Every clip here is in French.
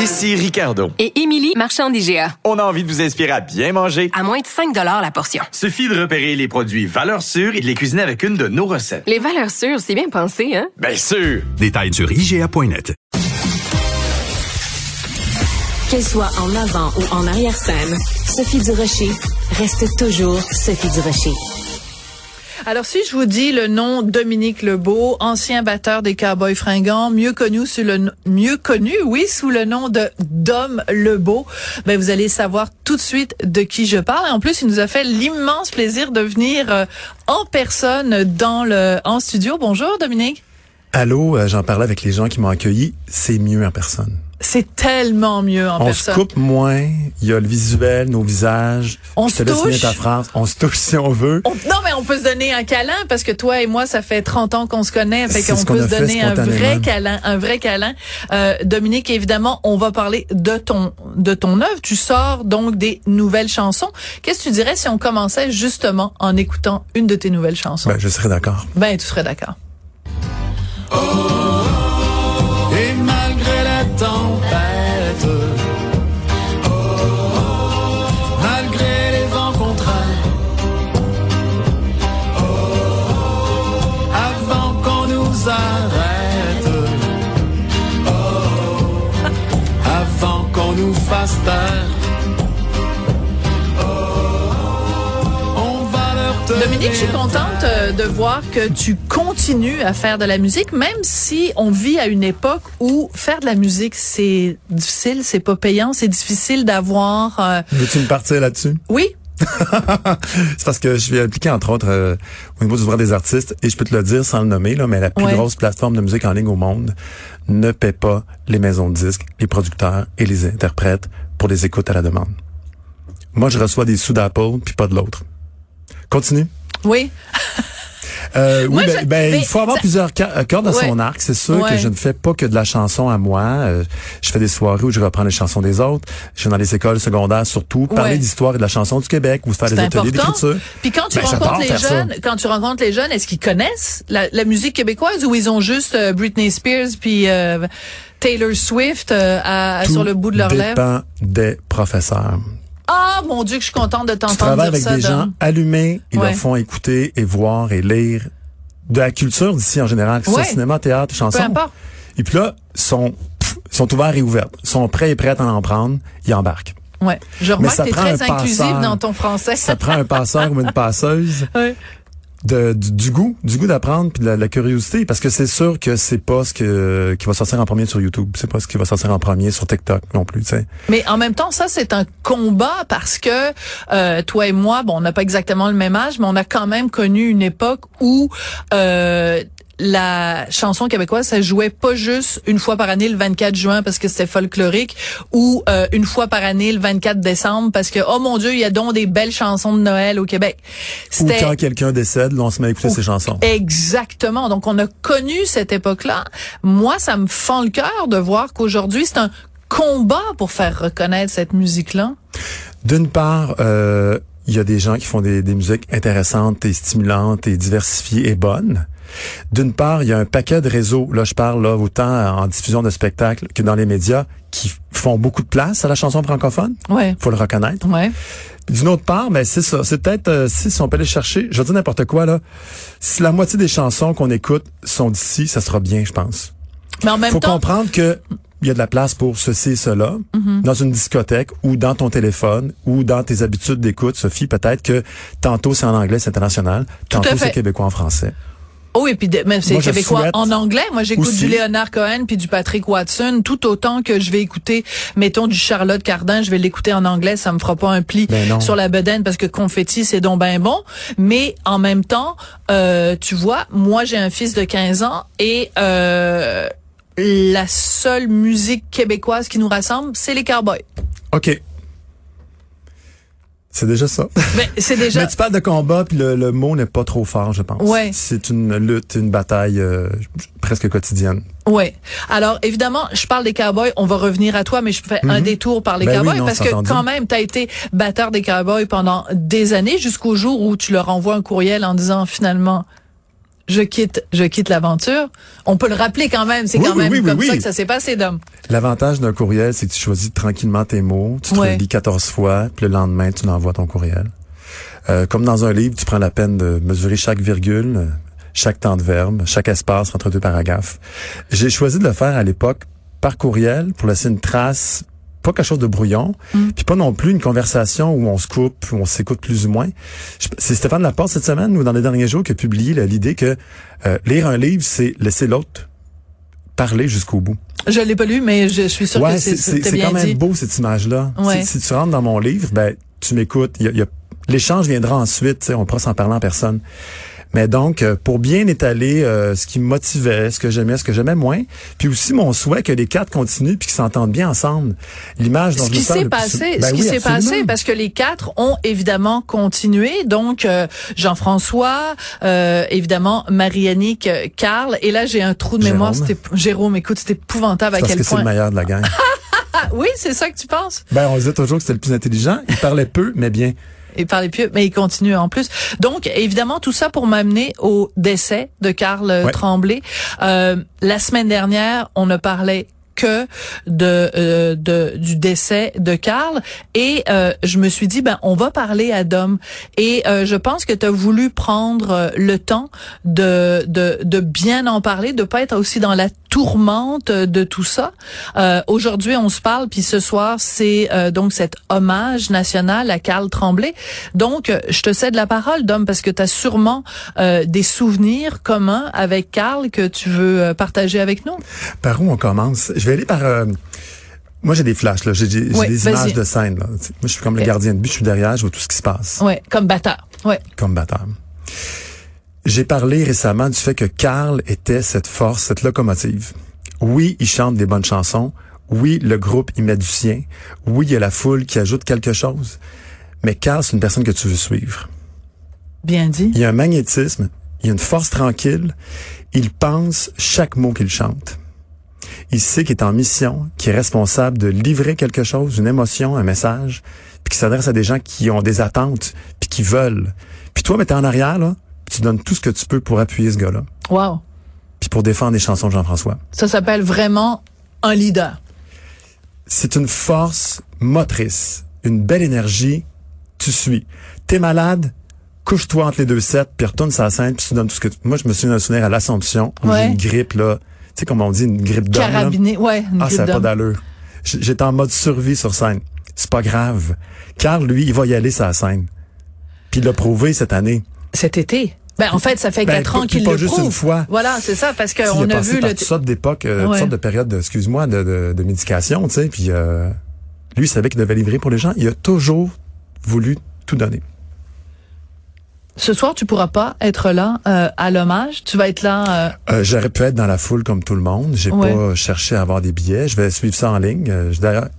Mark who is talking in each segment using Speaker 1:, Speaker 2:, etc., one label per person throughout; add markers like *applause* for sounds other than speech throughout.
Speaker 1: Ici Ricardo.
Speaker 2: Et Émilie, marchand d'IGA.
Speaker 1: On a envie de vous inspirer à bien manger.
Speaker 2: À moins de 5 la portion.
Speaker 1: Suffit de repérer les produits valeurs sûres et de les cuisiner avec une de nos recettes.
Speaker 2: Les valeurs sûres, c'est bien pensé, hein?
Speaker 1: Bien sûr!
Speaker 3: Détails sur IGA.net.
Speaker 4: Qu'elle soit en avant ou en arrière-scène, Sophie Durocher reste toujours Sophie Durocher.
Speaker 5: Alors, si je vous dis le nom Dominique Lebeau, ancien batteur des Cowboys fringants, mieux connu sous le mieux connu, oui, sous le nom de Dom Lebeau, ben vous allez savoir tout de suite de qui je parle. Et en plus, il nous a fait l'immense plaisir de venir euh, en personne dans le en studio. Bonjour Dominique.
Speaker 6: Allô, euh, j'en parlais avec les gens qui m'ont accueilli. C'est mieux en personne.
Speaker 5: C'est tellement mieux en
Speaker 6: on
Speaker 5: personne.
Speaker 6: On se coupe moins. Il y a le visuel, nos visages.
Speaker 5: On se touche.
Speaker 6: finir ta phrase. On se touche si on veut.
Speaker 5: On- non, mais on peut se donner un câlin parce que toi et moi, ça fait 30 ans qu'on se connaît. Fait qu'on peut se donner un vrai câlin, un vrai câlin. Euh, Dominique, évidemment, on va parler de ton de ton œuvre. Tu sors donc des nouvelles chansons. Qu'est-ce que tu dirais si on commençait justement en écoutant une de tes nouvelles chansons?
Speaker 6: Ben, je serais d'accord.
Speaker 5: Ben, tu serais d'accord.
Speaker 7: Et
Speaker 5: Dominique, je suis contente euh, de voir que tu continues à faire de la musique, même si on vit à une époque où faire de la musique, c'est difficile, c'est pas payant, c'est difficile d'avoir... euh,
Speaker 6: Veux-tu me partir là-dessus?
Speaker 5: Oui, *laughs*
Speaker 6: C'est parce que je suis impliqué, entre autres, euh, au niveau du droit des artistes, et je peux te le dire sans le nommer, là, mais la plus
Speaker 5: Ouais.
Speaker 6: grosse plateforme de musique en ligne au monde ne paie pas les maisons de disques, les producteurs et les interprètes pour les écoutes à la demande. Moi, je reçois des sous d'Apple, puis pas de l'autre. Continue.
Speaker 5: Oui. *laughs*
Speaker 6: Euh, oui,
Speaker 5: Moi,
Speaker 6: ben,
Speaker 5: je-
Speaker 6: ben,
Speaker 5: mais
Speaker 6: il faut avoir
Speaker 5: ça-
Speaker 6: plusieurs euh, cordes
Speaker 5: Ouais.
Speaker 6: son arc. C'est sûr
Speaker 5: Ouais.
Speaker 6: que je ne fais pas que de la chanson à moi. Euh, je fais des soirées où je reprends les chansons des autres. Je vais dans les écoles secondaires surtout, parler
Speaker 5: Ouais.
Speaker 6: d'histoire et de la chanson du Québec ou faire des ateliers d'écriture.
Speaker 5: Puis quand tu
Speaker 6: Ben,
Speaker 5: rencontres les
Speaker 6: ça.
Speaker 5: jeunes, quand tu rencontres les jeunes, est-ce qu'ils connaissent la, la musique québécoise ou ils ont juste euh, Britney Spears puis Taylor Swift à-
Speaker 6: Tout
Speaker 5: sur le bout de leurs lèvres?
Speaker 6: dépend des professeurs.
Speaker 5: Ah mon Dieu, que je suis contente de
Speaker 6: Tu
Speaker 5: t'entendre
Speaker 6: travailles
Speaker 5: dire
Speaker 6: avec
Speaker 5: ça.
Speaker 6: des gens
Speaker 5: Dom.
Speaker 6: allumés, ils
Speaker 5: Ouais.
Speaker 6: leur font écouter et voir et lire de la culture d'ici en général, que ce soit
Speaker 5: Ouais.
Speaker 6: cinéma, théâtre, chanson.
Speaker 5: Peu importe.
Speaker 6: Et puis là, sont pff, sont ouverts et ouvertes, sont prêts et prêtes à en prendre, ils embarquent.
Speaker 5: Ouais. Je remarque que tu es
Speaker 6: prend
Speaker 5: très inclusive dans ton français.
Speaker 6: Ça prend un passeur ou une passeuse *laughs*
Speaker 5: Ouais.
Speaker 6: Du, goût, du goût d'apprendre puis de la, la curiosité parce que c'est sûr que c'est pas ce que qui va sortir en premier sur YouTube, c'est pas ce qui va sortir en premier sur TikTok non plus, tu sais.
Speaker 5: Mais en même temps, ça c'est un combat parce que euh, toi et moi, bon, on n'a pas exactement le même âge, mais on a quand même connu une époque où euh, la chanson québécoise, ça jouait pas juste une fois par année le 24 juin parce que c'était folklorique ou euh, une fois par année le 24 décembre parce que oh mon Dieu, il y a donc des belles chansons de Noël au Québec.
Speaker 6: Ou quand quelqu'un décède, on se met à écouter
Speaker 5: Ou-
Speaker 6: ses chansons.
Speaker 5: Exactement. Donc, on a connu cette époque-là. Moi, ça me fend le cœur de voir qu'aujourd'hui, c'est un combat pour faire reconnaître cette musique-là.
Speaker 6: D'une part, euh, il y a des gens qui font des, des musiques intéressantes et stimulantes et diversifiées et bonnes. D'une part, il y a un paquet de réseaux, là je parle là autant en diffusion de spectacles que dans les médias, qui font beaucoup de place à la chanson francophone.
Speaker 5: Ouais.
Speaker 6: Faut le reconnaître.
Speaker 5: Ouais.
Speaker 6: D'une autre part, ben c'est ça. C'est peut-être euh, si, si on peut aller chercher, je dire n'importe quoi là. Si la moitié des chansons qu'on écoute sont d'ici, ça sera bien, je pense.
Speaker 5: Mais en même
Speaker 6: Faut
Speaker 5: temps,
Speaker 6: comprendre que il y a de la place pour ceci et cela
Speaker 5: Mhm.
Speaker 6: dans une discothèque ou dans ton téléphone ou dans tes habitudes d'écoute, Sophie. Peut-être que tantôt c'est en anglais, c'est international. Tantôt c'est québécois en français.
Speaker 5: Oh, et puis de- même c'est québécois en anglais. Moi, j'écoute du Léonard Cohen puis du Patrick Watson tout autant que je vais écouter, mettons, du Charlotte Cardin. Je vais l'écouter en anglais. Ça me fera pas un pli
Speaker 6: Ben
Speaker 5: sur la bedaine parce que confetti, c'est donc ben bon. Mais en même temps, euh, tu vois, moi, j'ai un fils de 15 ans et euh, la seule musique québécoise qui nous rassemble, c'est les cowboys.
Speaker 6: OK. C'est déjà ça.
Speaker 5: Mais c'est *laughs* déjà...
Speaker 6: Mais tu parles de combat, puis le, le mot n'est pas trop fort, je pense.
Speaker 5: Ouais.
Speaker 6: C'est une lutte, une bataille euh, presque quotidienne.
Speaker 5: Ouais. Alors évidemment, je parle des Cowboys. On va revenir à toi, mais je fais un détour par les
Speaker 6: Ben oui,
Speaker 5: Cowboys
Speaker 6: non,
Speaker 5: parce que
Speaker 6: entendu.
Speaker 5: quand même, tu as été batteur des Cowboys pendant des années jusqu'au jour où tu leur envoies un courriel en disant finalement. Je quitte, je quitte l'aventure. On peut le rappeler quand même. C'est
Speaker 6: Oui,
Speaker 5: quand
Speaker 6: oui,
Speaker 5: même
Speaker 6: oui,
Speaker 5: comme ça que ça s'est passé, Dom.
Speaker 6: L'avantage d'un courriel, c'est que tu choisis tranquillement tes mots, tu te
Speaker 5: Ouais.
Speaker 6: relis 14 fois, puis le lendemain, tu l'envoies ton courriel. Euh, comme dans un livre, tu prends la peine de mesurer chaque virgule, chaque temps de verbe, chaque espace entre deux paragraphes. J'ai choisi de le faire à l'époque par courriel pour laisser une trace, pas quelque chose de brouillon, puis pas non plus une conversation où on se coupe, où on s'écoute plus ou moins. C'est Stéphane Laporte cette semaine ou dans les derniers jours qui a publié l'idée que euh, lire un livre, c'est laisser l'autre parler jusqu'au bout.
Speaker 5: Je l'ai pas lu, mais je suis sûre
Speaker 6: Ouais,
Speaker 5: que c'est
Speaker 6: c'est quand même
Speaker 5: dit.
Speaker 6: beau cette image-là.
Speaker 5: Ouais.
Speaker 6: Si, si tu rentres dans mon livre, ben tu m'écoutes. Il y a- il y a- L'échange viendra ensuite. On pourra s'en parler en personne. Mais donc, euh, pour bien étaler euh, ce qui me motivait, ce que j'aimais, ce que j'aimais moins, puis aussi mon souhait que les quatre continuent puis qu'ils s'entendent bien ensemble. L'image dont
Speaker 5: Ce
Speaker 6: je
Speaker 5: qui s'est
Speaker 6: plus
Speaker 5: passé,
Speaker 6: Ben
Speaker 5: ce qui s'est passé, parce que les quatre ont évidemment continué. Donc euh, Jean-François, euh, évidemment Marie-Annick, Carl, et là j'ai un trou de mémoire.
Speaker 6: Jérôme.
Speaker 5: C'était Jérôme. Écoute, c'est épouvantable à
Speaker 6: Parce
Speaker 5: quel
Speaker 6: que c'est
Speaker 5: point.
Speaker 6: le meilleur de la gang. *laughs*
Speaker 5: Oui, c'est ça que tu penses?
Speaker 6: ben, on disait toujours que c'était le plus intelligent. Il parlait peu, mais bien.
Speaker 5: Il parlait plus, mais il continue en plus. Donc, évidemment, tout ça pour m'amener au décès de Karl
Speaker 6: Ouais.
Speaker 5: Tremblay. Euh, la semaine dernière, on ne parlait que de, euh, de du décès de Karl et euh, je me suis dit ben on va parler à Dom et euh, je pense que tu as voulu prendre euh, le temps de, de de bien en parler de pas être aussi dans la tourmente de tout ça. Euh, aujourd'hui on se parle puis ce soir c'est euh, donc cet hommage national à Karl Tremblay. Donc je te cède la parole Dom parce que tu as sûrement euh, des souvenirs communs avec Karl que tu veux euh, partager avec nous.
Speaker 6: Par où on commence? Je vais aller par... euh, moi, j'ai des flashs, là. J'ai
Speaker 5: Oui,
Speaker 6: des images de scène, là. Moi, je suis comme le gardien de but. Je suis derrière, je vois tout ce qui se passe.
Speaker 5: Ouais, comme batteur. Ouais.
Speaker 6: comme batteur. J'ai parlé récemment du fait que Carl était cette force, cette locomotive. Oui, il chante des bonnes chansons. Oui, le groupe y met du sien. Oui, il y a la foule qui ajoute quelque chose. Mais Carl, c'est une personne que tu veux suivre.
Speaker 5: Bien dit.
Speaker 6: Il y a un magnétisme, il y a une force tranquille. Il pense chaque mot qu'il chante. Il sait qu'il est en mission, qu'il est responsable de livrer quelque chose, une émotion, un message, puis qu'il s'adresse à des gens qui ont des attentes, puis qui veulent. Puis toi, mais t'es en arrière, là, puis tu donnes tout ce que tu peux pour appuyer ce gars-là,
Speaker 5: Wow.
Speaker 6: puis pour défendre les chansons de Jean-François.
Speaker 5: Ça s'appelle vraiment un leader.
Speaker 6: C'est une force motrice, une belle énergie, tu suis. T'es malade, couche-toi entre les deux sets, puis retourne la scène, puis tu donnes tout ce que tu... Moi, je me souviens d'un souvenir à l'Assomption, où
Speaker 5: Ouais.
Speaker 6: j'ai une grippe, là, tu sais, comme on dit, une grippe d'homme.
Speaker 5: Ouais, une
Speaker 6: Ah, ça n'a pas d'allure. J'étais en mode survie sur scène. C'est pas grave. Car lui, il va y aller la scène. Puis il l'a prouvé cette année.
Speaker 5: Cet été. Ben, en fait, ça fait
Speaker 6: Ben,
Speaker 5: quatre
Speaker 6: pas-
Speaker 5: ans qu'il le
Speaker 6: juste
Speaker 5: prouve.
Speaker 6: une fois.
Speaker 5: Voilà, c'est ça, parce qu'on a vu le.
Speaker 6: toutes sortes d'époques, euh, toutes
Speaker 5: Ouais.
Speaker 6: sortes de périodes, de- excuse-moi, de, de, de médication, tu sais. Puis euh, lui, il savait qu'il devait livrer pour les gens. Il a toujours voulu tout donner.
Speaker 5: Ce soir, tu pourras pas être là euh, à l'hommage. Tu vas être là. euh,
Speaker 6: Euh, J'aurais pu être dans la foule comme tout le monde. J'ai
Speaker 5: Ouais.
Speaker 6: pas cherché à avoir des billets. Je vais suivre ça en ligne. *laughs*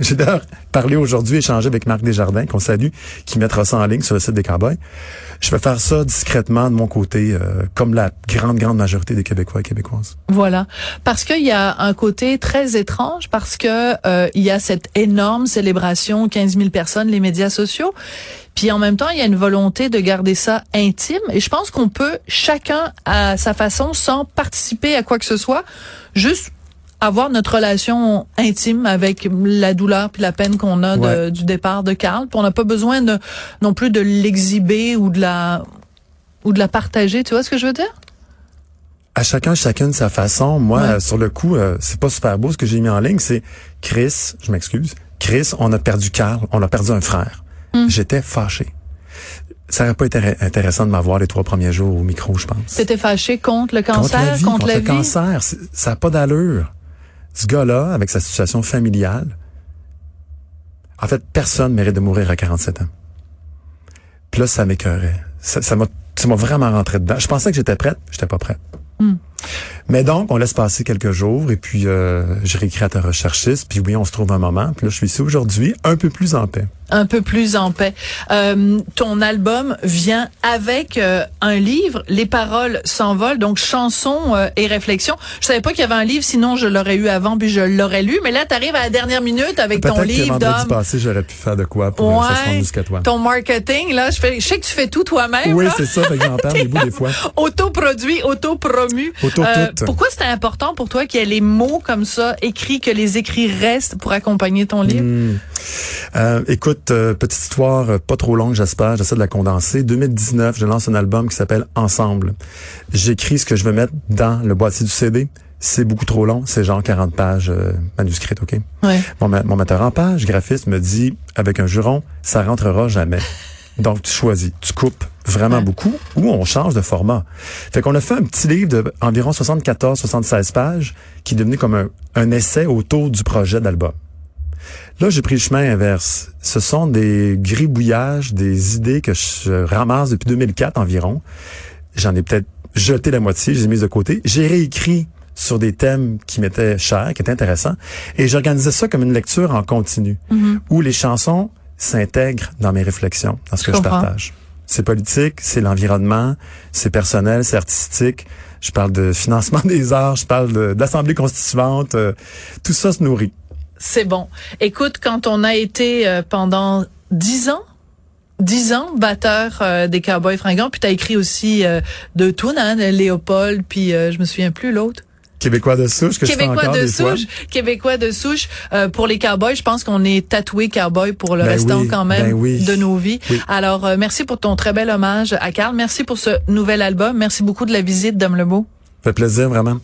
Speaker 6: J'ai d'ailleurs, parlé aujourd'hui, échangé avec Marc Desjardins, qu'on salue, qui mettra ça en ligne sur le site des Cowboys. Je vais faire ça discrètement de mon côté, euh, comme la grande, grande majorité des Québécois et Québécoises.
Speaker 5: Voilà, parce qu'il y a un côté très étrange, parce que euh, il y a cette énorme célébration, 15 000 personnes, les médias sociaux, puis en même temps il y a une volonté de garder ça intime, et je pense qu'on peut chacun à sa façon, sans participer à quoi que ce soit, juste avoir notre relation intime avec la douleur puis la peine qu'on a de- du départ de Karl. Puis on n'a pas besoin de, non plus de l'exhiber ou de la ou de la partager. Tu vois ce que je veux dire?
Speaker 6: à chacun, chacune sa façon. Moi,
Speaker 5: Ouais.
Speaker 6: euh, sur le coup, euh, c'est pas super beau ce que j'ai mis en ligne. C'est Chris, je m'excuse. Chris, on a perdu Carl, on a perdu un frère.
Speaker 5: Hmm.
Speaker 6: J'étais fâché. Ça n'aurait pas été intéressant de m'avoir les trois premiers jours au micro, je pense.
Speaker 5: T'étais fâché contre le
Speaker 6: Contre
Speaker 5: cancer,
Speaker 6: la vie, contre,
Speaker 5: la
Speaker 6: le
Speaker 5: vie?
Speaker 6: cancer. Ça n'a pas d'allure. Ce gars-là, avec sa situation familiale, en fait, personne mérite de mourir à 47 ans. Puis là, ça m'écœurait. Ça m'a ça m'a vraiment rentré dedans. Je pensais que j'étais prête, j'étais pas prête.
Speaker 5: Hmm.
Speaker 6: Mais donc, on laisse passer quelques jours et puis euh, je réécris à ta recherchiste. Puis oui, on se trouve un moment. Puis là, je suis ici aujourd'hui, un peu plus en paix.
Speaker 5: un peu plus en paix. Euh, ton album vient avec euh, un livre, Les paroles s'envolent, donc chansons euh, et réflexions. Je savais pas qu'il y avait un livre, sinon je l'aurais eu avant puis je l'aurais lu. Mais là, tu arrives à la dernière minute avec ton
Speaker 6: Peut-être
Speaker 5: livre d'homme.
Speaker 6: passé, j'aurais pu faire de quoi pour euh, ça se jusqu'à toi.
Speaker 5: ton marketing, là, je, fais, je sais que tu fais tout toi-même.
Speaker 6: Oui, c'est ça. Fait que j'en bouts des *laughs* fois.
Speaker 5: Autoproduit, autopromu.
Speaker 6: Auto tout.
Speaker 5: pourquoi c'était important pour toi qu'il y ait les mots comme ça écrits, que les écrits restent pour accompagner ton livre?
Speaker 6: Hmm. Euh, écoute, euh, petite histoire, euh, pas trop longue, j'espère. J'essaie de la condenser. 2019, je lance un album qui s'appelle Ensemble. J'écris ce que je veux mettre dans le boîtier du CD. C'est beaucoup trop long. C'est genre 40 pages euh, manuscrites, OK?
Speaker 5: Ouais.
Speaker 6: Mon, ma- mon metteur en page, graphiste, me dit, avec un juron, ça rentrera jamais. Donc, tu choisis. Tu coupes vraiment
Speaker 5: Ouais.
Speaker 6: beaucoup ou on change de format. Fait qu'on a fait un petit livre de environ 74-76 pages qui est devenu comme un, un essai autour du projet d'album. Là, j'ai pris le chemin inverse. Ce sont des gribouillages, des idées que je ramasse depuis 2004 environ. J'en ai peut-être jeté la moitié, je les ai mises de côté. J'ai réécrit sur des thèmes qui m'étaient chers, qui étaient intéressants. Et j'organisais ça comme une lecture en continu, où les chansons s'intègrent dans mes réflexions, dans ce
Speaker 5: Je
Speaker 6: que je partage. C'est politique, c'est l'environnement, c'est personnel, c'est artistique. Je parle de financement *laughs* des arts, je parle d'assemblée constituante. euh, tout ça se nourrit.
Speaker 5: C'est bon. Écoute, quand on a été euh, pendant dix ans, dix ans batteur euh, des Cowboys fringants, puis t'as écrit aussi euh, deux tunes, hein, Léopold, puis euh, je me souviens plus l'autre.
Speaker 6: Québécois de souche que je
Speaker 5: Québécois
Speaker 6: encore
Speaker 5: de
Speaker 6: fois.
Speaker 5: souche, Québécois de souche. Euh, pour les Cowboys, je pense qu'on est tatoué Cowboy pour le
Speaker 6: Ben
Speaker 5: restant
Speaker 6: oui,
Speaker 5: quand même
Speaker 6: ben oui.
Speaker 5: de nos vies.
Speaker 6: Oui.
Speaker 5: Alors, euh, merci pour ton très bel hommage à Carl. Merci pour ce nouvel album. Merci beaucoup de la visite, Dom Lebeau.
Speaker 6: Ça fait plaisir, vraiment.